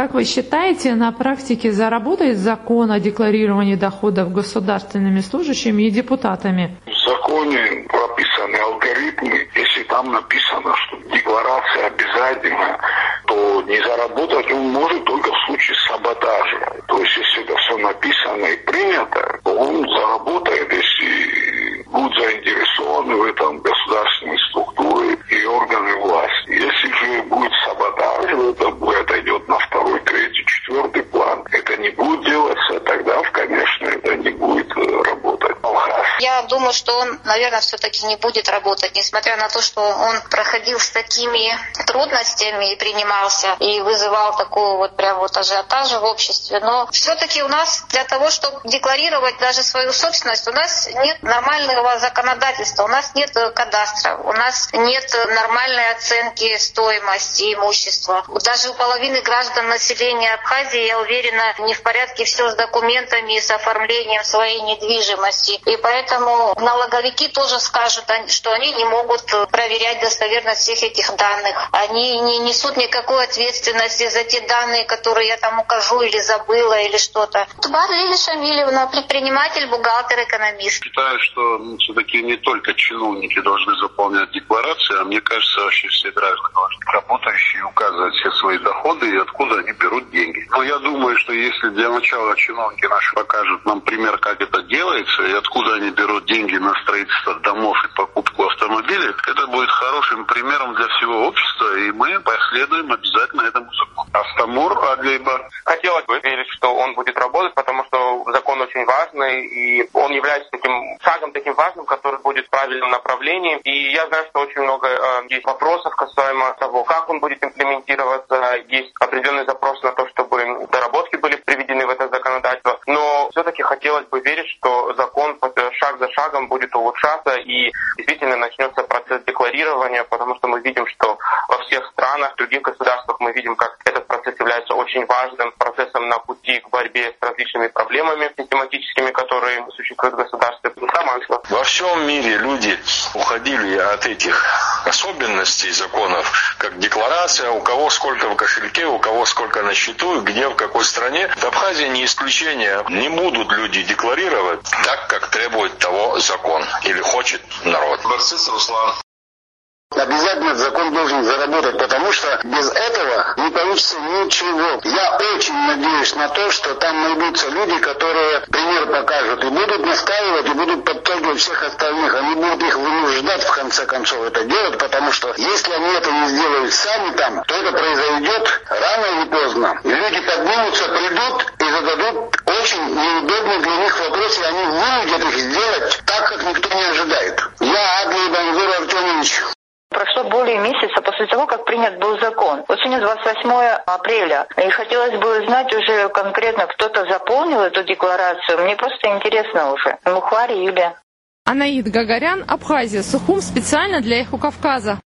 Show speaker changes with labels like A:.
A: Как вы считаете, на практике заработает закон о декларировании доходов государственными служащими и депутатами?
B: В законе прописаны алгоритмы. Если там написано, что декларация обязательна, то не заработать он может только в случае саботажа. То есть, если это все написано и принято, то он заработает, если будут заинтересованы в этом государственные структуры и органы власти. Если же будет саботаж, это будет, отойдет на второй, третий, четвертый план. Это не будет делаться, тогда, конечно, это не будет э, работать. Алхаз.
C: Я думаю, что он, наверное, все-таки не будет работать, несмотря на то, что он проходил с такими трудностями и принимался, и вызывал такую вот прям вот ажиотаж в обществе. Но все-таки у нас для того, чтобы декларировать даже свою собственность, у нас нет нормального законодательства, у нас нет кадастра, у нас нет нормальной оценки стоимости имущества. Даже у половины граждан населения Абхазии, я уверена, не в порядке все с документами и с оформлением своей недвижимости. И поэтому налоговики тоже скажут, что они не могут проверять достоверность всех этих данных. Они не несут никакой ответственности за те данные, которые я там укажу или забыла или что-то. Тубар Лилия Шамилевна, предприниматель, бухгалтер, экономист.
D: Считаю, что ну, все-таки не только чиновники должны заполнять декларации, а мне кажется, вообще все граждане, работающие, указывать все свои доходы и откуда они берут деньги. Но я думаю, что если для начала чиновники наши покажут нам пример, как это делается и откуда они берут деньги на строительство домов и покупку автомобилей, это будет хорошим примером для всего общества, и мы последуем обязательно этому закону. Астамур Адлейбар.
E: Хотелось бы верить, что он будет работать, потому что закон очень важный, и он является таким шагом таким важным, который будет в правильном направлении. И я знаю, что очень много э, есть вопросов касаемо того, как он будет имплементироваться. Есть определенный запрос на то, чтобы доработки были приведены в это законодательство. Но все-таки хотелось бы верить, что закон за шагом будет улучшаться и действительно начнется процесс декларирования, потому что мы видим, что во всех странах, в других государствах мы видим, как этот процесс является очень важным процессом на пути к борьбе с различными проблемами систематическими, которые существуют в государстве.
F: Во всем мире люди уходили от этих особенностей законов, как декларация, у кого сколько в кошельке, у кого сколько на счету, где, в какой стране. В Абхазии не исключение. Не будут люди декларировать так, как требует того закон или хочет народ.
D: Барсис Руслан.
G: Обязательно закон должен заработать, потому что без этого не получится ничего. Я очень надеюсь на то, что там найдутся люди, которые пример покажут и будут настаивать, и будут подтягивать всех остальных. Они будут их вынуждать в конце концов это делать, потому что если они это не сделают сами там, то это произойдет рано или поздно. Люди поднимутся, придут и зададут очень неудобный для них вопрос, и они вынудят их сделать так, как никто не
H: после того, как принят был закон. Вот сегодня 28 апреля. И хотелось бы знать уже конкретно, кто-то заполнил эту декларацию. Мне просто интересно уже. Мухари Юлия.
A: Анаид Гагарян, Абхазия, Сухум специально для Эху Кавказа.